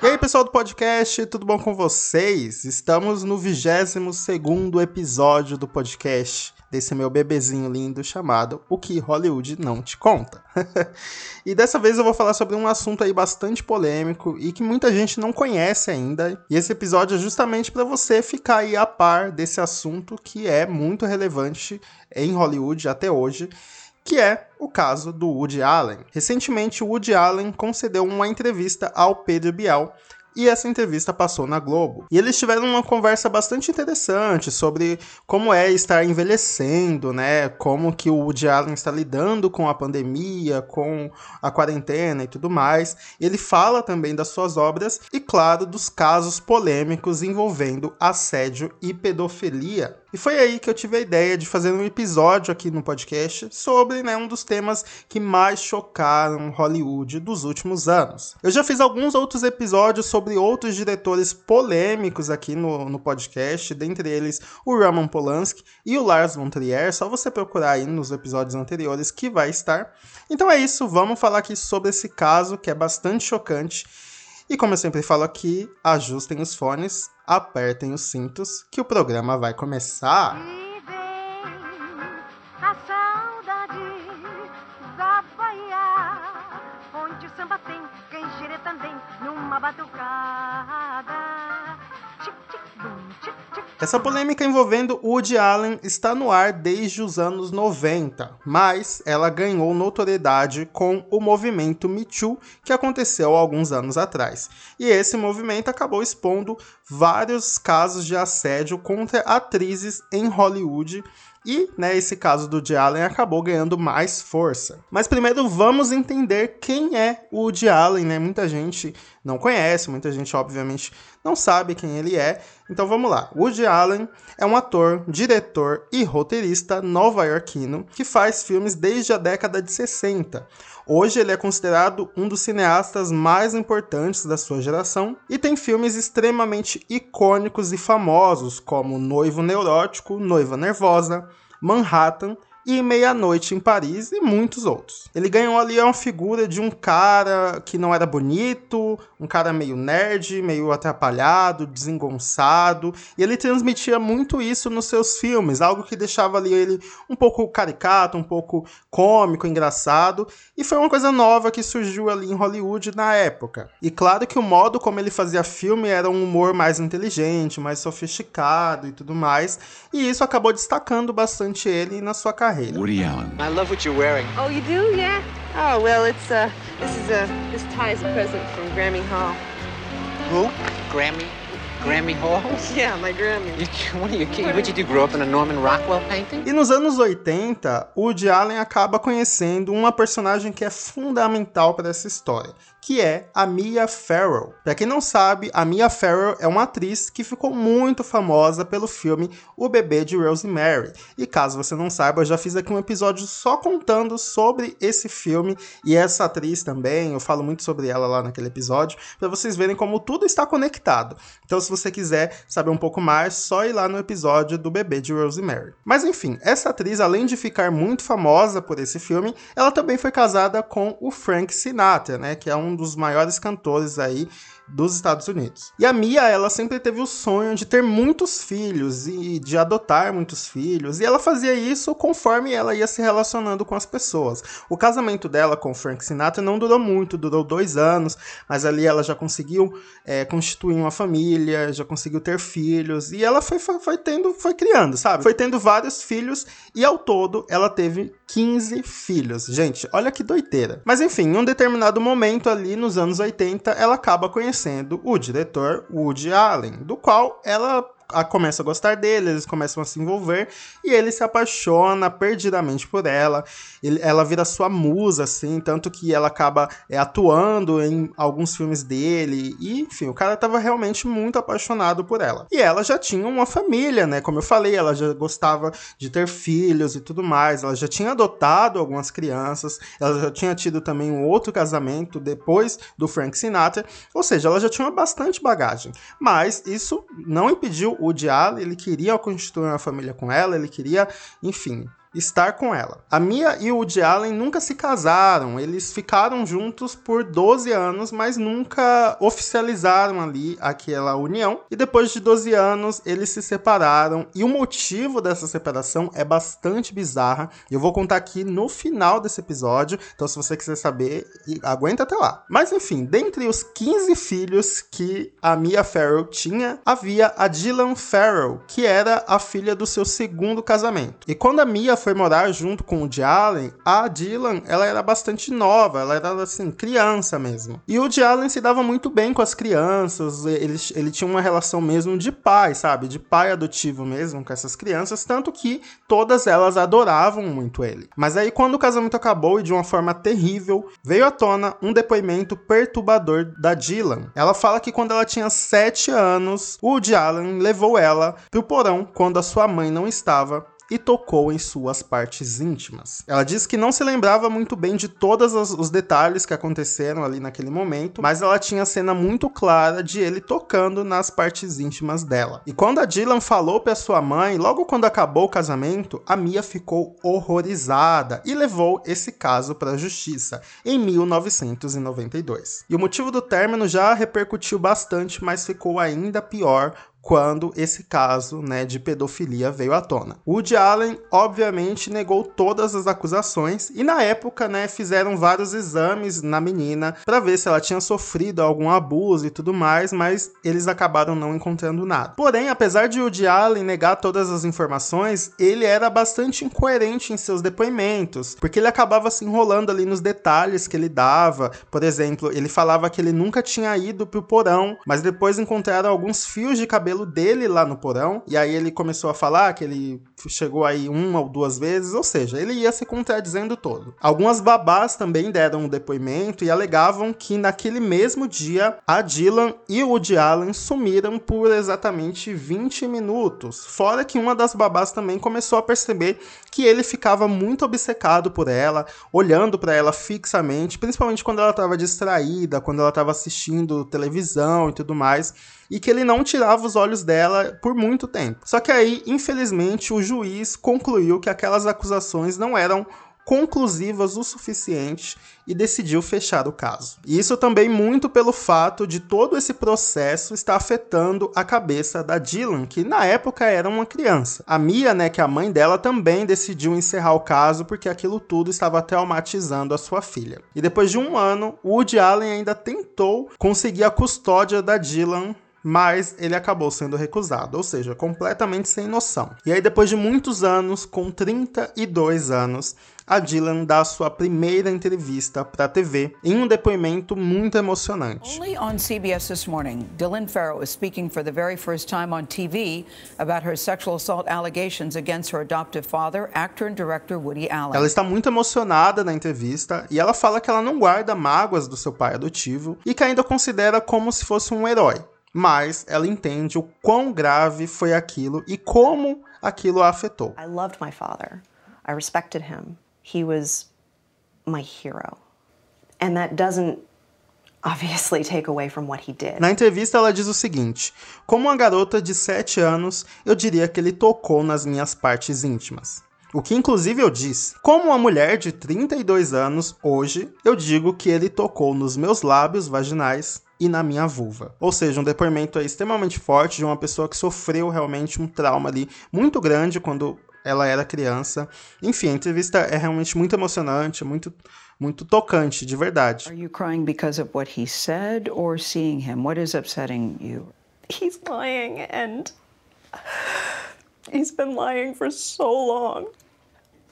E aí, pessoal do podcast, tudo bom com vocês? Estamos no 22 episódio do podcast desse meu bebezinho lindo chamado O que Hollywood não te conta. e dessa vez eu vou falar sobre um assunto aí bastante polêmico e que muita gente não conhece ainda. E esse episódio é justamente para você ficar aí a par desse assunto que é muito relevante em Hollywood até hoje que é o caso do Woody Allen. Recentemente, o Woody Allen concedeu uma entrevista ao Pedro Bial e essa entrevista passou na Globo. E eles tiveram uma conversa bastante interessante sobre como é estar envelhecendo, né? Como que o Woody Allen está lidando com a pandemia, com a quarentena e tudo mais. Ele fala também das suas obras e, claro, dos casos polêmicos envolvendo assédio e pedofilia. E foi aí que eu tive a ideia de fazer um episódio aqui no podcast sobre né, um dos temas que mais chocaram Hollywood dos últimos anos. Eu já fiz alguns outros episódios sobre outros diretores polêmicos aqui no, no podcast, dentre eles o Roman Polanski e o Lars von Trier, só você procurar aí nos episódios anteriores que vai estar. Então é isso, vamos falar aqui sobre esse caso que é bastante chocante. E como eu sempre falo aqui, ajustem os fones apertem os cintos que o programa vai começar. Batucada. Essa polêmica envolvendo Woody Allen está no ar desde os anos 90, mas ela ganhou notoriedade com o movimento Me Too que aconteceu alguns anos atrás. E esse movimento acabou expondo vários casos de assédio contra atrizes em Hollywood e, né, esse caso do Woody Allen acabou ganhando mais força. Mas primeiro vamos entender quem é o Woody Allen, né? Muita gente não conhece, muita gente obviamente não sabe quem ele é. Então vamos lá. Woody Allen é um ator, diretor e roteirista nova-iorquino que faz filmes desde a década de 60. Hoje ele é considerado um dos cineastas mais importantes da sua geração e tem filmes extremamente icônicos e famosos como Noivo Neurótico, Noiva Nervosa, Manhattan e Meia-Noite em Paris e muitos outros. Ele ganhou ali uma figura de um cara que não era bonito, um cara meio nerd, meio atrapalhado, desengonçado, e ele transmitia muito isso nos seus filmes, algo que deixava ali ele um pouco caricato, um pouco cômico, engraçado, e foi uma coisa nova que surgiu ali em Hollywood na época. E claro que o modo como ele fazia filme era um humor mais inteligente, mais sofisticado e tudo mais, e isso acabou destacando bastante ele na sua carreira. Woody Allen. I love what you're wearing. Oh, you do? Yeah. Oh, well, it's uh, this is a uh, this tie is a present from Grammy Hall. Who? Grammy? Grammy Hall? Yeah, my Grammy. You, what are you kidding? What you do? Grow up in a Norman Rockwell painting? E nos anos 80, Woody Allen acaba conhecendo uma personagem que é fundamental para essa história, que é a Mia Farrow. Para quem não sabe, a Mia Farrow é uma atriz que ficou muito famosa pelo filme O Bebê de Rosemary. E caso você não saiba, eu já fiz aqui um episódio só contando sobre esse filme e essa atriz também. Eu falo muito sobre ela lá naquele episódio, para vocês verem como tudo está conectado. Então, se você quiser saber um pouco mais, só ir lá no episódio do Bebê de Rosemary. Mas enfim, essa atriz, além de ficar muito famosa por esse filme, ela também foi casada com o Frank Sinatra, né, que é um dos maiores cantores aí dos Estados Unidos. E a Mia, ela sempre teve o sonho de ter muitos filhos e de adotar muitos filhos, e ela fazia isso conforme ela ia se relacionando com as pessoas. O casamento dela com Frank Sinatra não durou muito, durou dois anos, mas ali ela já conseguiu é, constituir uma família, já conseguiu ter filhos, e ela foi, foi, foi tendo, foi criando, sabe? Foi tendo vários filhos, e ao todo ela teve 15 filhos. Gente, olha que doiteira. Mas enfim, em um determinado momento ali nos anos 80, ela acaba conhecendo o diretor Woody Allen, do qual ela a, começa a gostar dele, eles começam a se envolver e ele se apaixona perdidamente por ela. Ele, ela vira sua musa, assim, tanto que ela acaba é, atuando em alguns filmes dele. E, enfim, o cara estava realmente muito apaixonado por ela. E ela já tinha uma família, né? Como eu falei, ela já gostava de ter filhos e tudo mais. Ela já tinha adotado algumas crianças. Ela já tinha tido também um outro casamento depois do Frank Sinatra. Ou seja, ela já tinha bastante bagagem. Mas isso não impediu Allen, ele queria constituir uma família com ela, ele queria, enfim, estar com ela. A Mia e o Woody Allen nunca se casaram, eles ficaram juntos por 12 anos, mas nunca oficializaram ali aquela união. E depois de 12 anos, eles se separaram. E o motivo dessa separação é bastante bizarra. Eu vou contar aqui no final desse episódio, então se você quiser saber, aguenta até lá. Mas enfim, dentre os 15 filhos que a Mia Farrow tinha, havia a Dylan Farrow, que era a filha do seu segundo casamento. E quando a Mia foi morar junto com o Allen, a Dylan, ela era bastante nova, ela era assim, criança mesmo. E o Allen se dava muito bem com as crianças, ele, ele tinha uma relação mesmo de pai, sabe? De pai adotivo mesmo com essas crianças, tanto que todas elas adoravam muito ele. Mas aí quando o casamento acabou e de uma forma terrível, veio à tona um depoimento perturbador da Dylan. Ela fala que quando ela tinha 7 anos, o Allen levou ela pro porão quando a sua mãe não estava e tocou em suas partes íntimas. Ela diz que não se lembrava muito bem de todos os detalhes que aconteceram ali naquele momento, mas ela tinha cena muito clara de ele tocando nas partes íntimas dela. E quando a Dylan falou para sua mãe, logo quando acabou o casamento, a Mia ficou horrorizada e levou esse caso para a justiça em 1992. E o motivo do término já repercutiu bastante, mas ficou ainda pior quando esse caso né, de pedofilia veio à tona. Woody Allen, obviamente, negou todas as acusações e, na época, né, fizeram vários exames na menina para ver se ela tinha sofrido algum abuso e tudo mais, mas eles acabaram não encontrando nada. Porém, apesar de Woody Allen negar todas as informações, ele era bastante incoerente em seus depoimentos, porque ele acabava se enrolando ali nos detalhes que ele dava. Por exemplo, ele falava que ele nunca tinha ido pro porão, mas depois encontraram alguns fios de cabelo dele lá no porão. E aí ele começou a falar que ele chegou aí uma ou duas vezes, ou seja, ele ia se contradizendo todo. Algumas babás também deram um depoimento e alegavam que naquele mesmo dia a Dylan e o Woody Allen sumiram por exatamente 20 minutos. Fora que uma das babás também começou a perceber que ele ficava muito obcecado por ela, olhando para ela fixamente, principalmente quando ela estava distraída, quando ela estava assistindo televisão e tudo mais e que ele não tirava os olhos dela por muito tempo. Só que aí, infelizmente, o juiz concluiu que aquelas acusações não eram conclusivas o suficiente e decidiu fechar o caso. Isso também muito pelo fato de todo esse processo estar afetando a cabeça da Dylan, que na época era uma criança. A Mia, né, que é a mãe dela, também decidiu encerrar o caso porque aquilo tudo estava traumatizando a sua filha. E depois de um ano, Woody Allen ainda tentou conseguir a custódia da Dylan mas ele acabou sendo recusado, ou seja, completamente sem noção. E aí, depois de muitos anos, com 32 anos, a Dylan dá sua primeira entrevista para a TV em um depoimento muito emocionante. Only on CBS this morning, Dylan Farrow is speaking for the very first time on TV about her sexual assault allegations against her adoptive father, actor and director Woody Allen. Ela está muito emocionada na entrevista e ela fala que ela não guarda mágoas do seu pai adotivo e que ainda considera como se fosse um herói mas ela entende o quão grave foi aquilo e como aquilo a afetou. I loved my father. I respected him. He was my hero. And that doesn't obviously take away from what he did. Na entrevista ela diz o seguinte: "Como uma garota de 7 anos, eu diria que ele tocou nas minhas partes íntimas." O que inclusive eu disse. Como uma mulher de 32 anos, hoje, eu digo que ele tocou nos meus lábios vaginais e na minha vulva. Ou seja, um depoimento extremamente forte de uma pessoa que sofreu realmente um trauma ali muito grande quando ela era criança. Enfim, a entrevista é realmente muito emocionante, muito muito tocante, de verdade. Are you crying because of what he said or seeing him? What is upsetting you? He's lying and he's been lying for so long.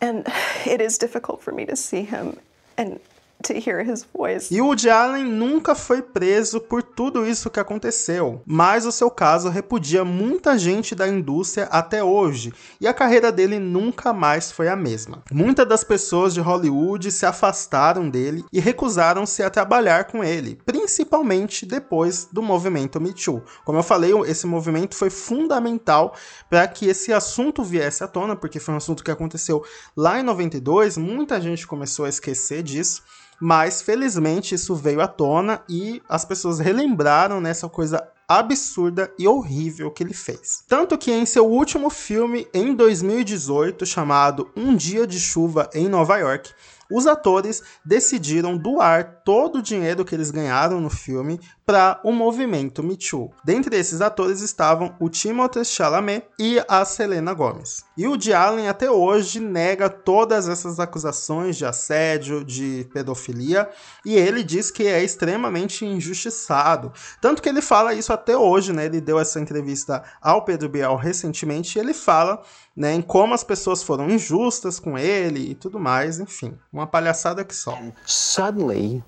And it is difficult for me to see him and to hear his voice. E o Woody Allen nunca foi preso por tudo isso que aconteceu, mas o seu caso repudia muita gente da indústria até hoje, e a carreira dele nunca mais foi a mesma. Muitas das pessoas de Hollywood se afastaram dele e recusaram-se a trabalhar com ele, principalmente depois do movimento Me Too. Como eu falei, esse movimento foi fundamental para que esse assunto viesse à tona, porque foi um assunto que aconteceu lá em 92, muita gente começou a esquecer disso. Mas felizmente isso veio à tona e as pessoas relembraram nessa coisa absurda e horrível que ele fez. Tanto que em seu último filme, em 2018, chamado Um Dia de Chuva em Nova York, os atores decidiram doar todo o dinheiro que eles ganharam no filme para o movimento Me Too. Dentre esses atores estavam o Timothée Chalamet e a Selena Gomez. E o Woody Allen até hoje nega todas essas acusações de assédio, de pedofilia, e ele diz que é extremamente injustiçado. Tanto que ele fala isso até hoje, né? Ele deu essa entrevista ao Pedro Bial recentemente e ele fala né, em como as pessoas foram injustas com ele e tudo mais, enfim, uma palhaçada que só. Suddenly,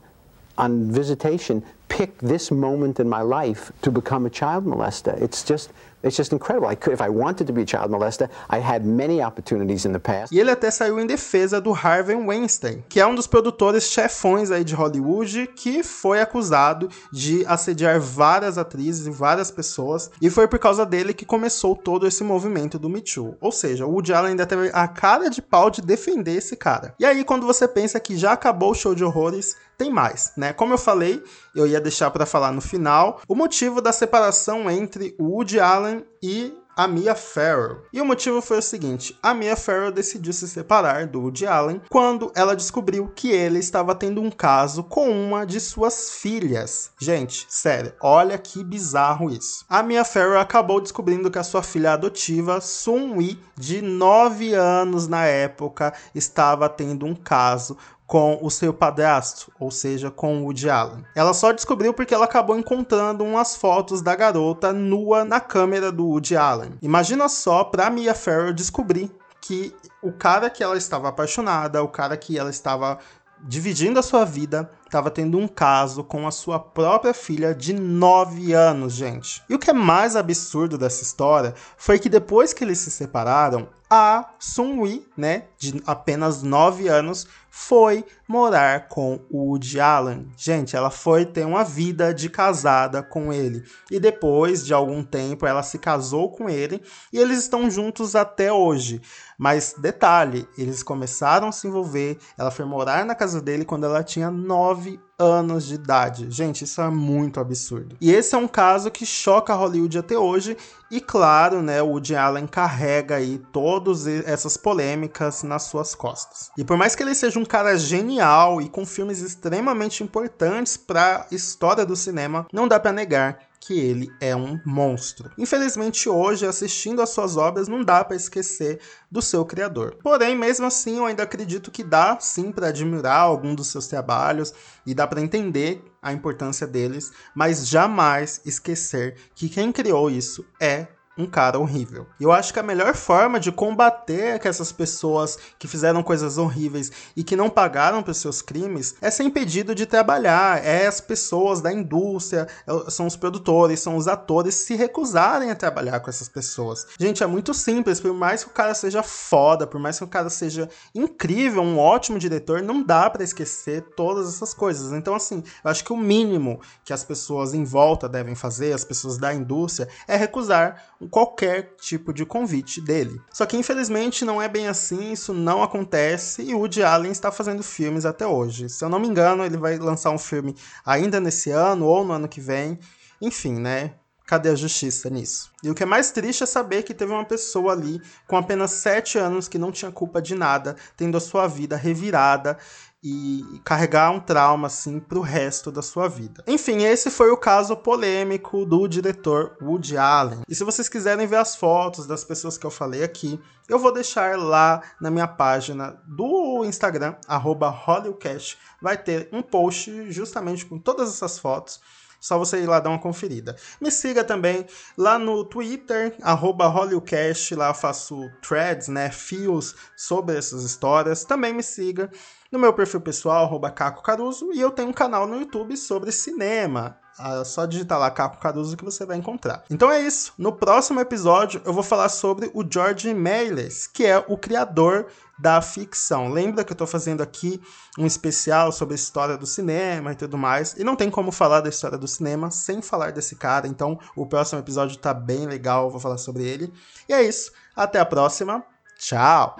on visitation, pick this moment in my life to become a child molester. It's just It's just incredible. I could, if I wanted to be a child molester, I had many opportunities in the past. E ele até saiu em defesa do Harvey Weinstein, que é um dos produtores chefões aí de Hollywood, que foi acusado de assediar várias atrizes e várias pessoas, e foi por causa dele que começou todo esse movimento do Me Too. Ou seja, o Woody Allen ainda teve a cara de pau de defender esse cara. E aí, quando você pensa que já acabou o show de horrores, tem mais, né? Como eu falei, eu ia deixar para falar no final, o motivo da separação entre o Woody Allen e a Mia Farrow. E o motivo foi o seguinte: a Mia Farrow decidiu se separar do Woody Allen quando ela descobriu que ele estava tendo um caso com uma de suas filhas. Gente, sério, olha que bizarro isso. A Mia Farrow acabou descobrindo que a sua filha adotiva, Sun Wee, de 9 anos na época, estava tendo um caso com o seu padrasto, ou seja, com o Allen. Ela só descobriu porque ela acabou encontrando umas fotos da garota nua na câmera do Woody Allen. Imagina só para Mia Farrow descobrir que o cara que ela estava apaixonada, o cara que ela estava dividindo a sua vida, estava tendo um caso com a sua própria filha de 9 anos, gente. E o que é mais absurdo dessa história foi que depois que eles se separaram, a Sun-Wi, né, de apenas 9 anos, foi morar com o Woody Allen. Gente, ela foi ter uma vida de casada com ele. E depois de algum tempo, ela se casou com ele e eles estão juntos até hoje. Mas detalhe, eles começaram a se envolver. Ela foi morar na casa dele quando ela tinha 9 anos de idade. Gente, isso é muito absurdo. E esse é um caso que choca Hollywood até hoje. E claro, né, o Woody Allen carrega aí todas essas polêmicas nas suas costas. E por mais que ele seja um cara genial e com filmes extremamente importantes para a história do cinema, não dá para negar que ele é um monstro. Infelizmente, hoje, assistindo às suas obras, não dá para esquecer do seu criador. Porém, mesmo assim, eu ainda acredito que dá sim para admirar algum dos seus trabalhos e dá para entender a importância deles, mas jamais esquecer que quem criou isso é um cara horrível. E eu acho que a melhor forma de combater essas pessoas que fizeram coisas horríveis e que não pagaram pelos seus crimes é ser impedido de trabalhar. É as pessoas da indústria, é são os produtores, são os atores se recusarem a trabalhar com essas pessoas. Gente, é muito simples. Por mais que o cara seja foda, por mais que o cara seja incrível, um ótimo diretor, não dá para esquecer todas essas coisas. Então, assim, eu acho que o mínimo que as pessoas em volta devem fazer, as pessoas da indústria, é recusar qualquer tipo de convite dele. Só que infelizmente não é bem assim, isso não acontece e o Woody Allen está fazendo filmes até hoje. Se eu não me engano, ele vai lançar um filme ainda nesse ano ou no ano que vem. Enfim, né? Cadê a justiça nisso? E o que é mais triste é saber que teve uma pessoa ali com apenas 7 anos que não tinha culpa de nada, tendo a sua vida revirada e carregar um trauma assim pro resto da sua vida. Enfim, esse foi o caso polêmico do diretor Woody Allen. E se vocês quiserem ver as fotos das pessoas que eu falei aqui, eu vou deixar lá na minha página do Instagram @hollycast. Vai ter um post justamente com todas essas fotos. Só você ir lá dar uma conferida. Me siga também lá no Twitter, arroba lá faço threads, né, fios sobre essas histórias. Também me siga no meu perfil pessoal, arroba Caco Caruso, e eu tenho um canal no YouTube sobre cinema. É só digitar lá Caco Caruso que você vai encontrar. Então é isso. No próximo episódio eu vou falar sobre o George Méliès, que é o criador da ficção. Lembra que eu estou fazendo aqui um especial sobre a história do cinema e tudo mais, e não tem como falar da história do cinema sem falar desse cara, então o próximo episódio está bem legal, eu vou falar sobre ele. E é isso, até a próxima, tchau!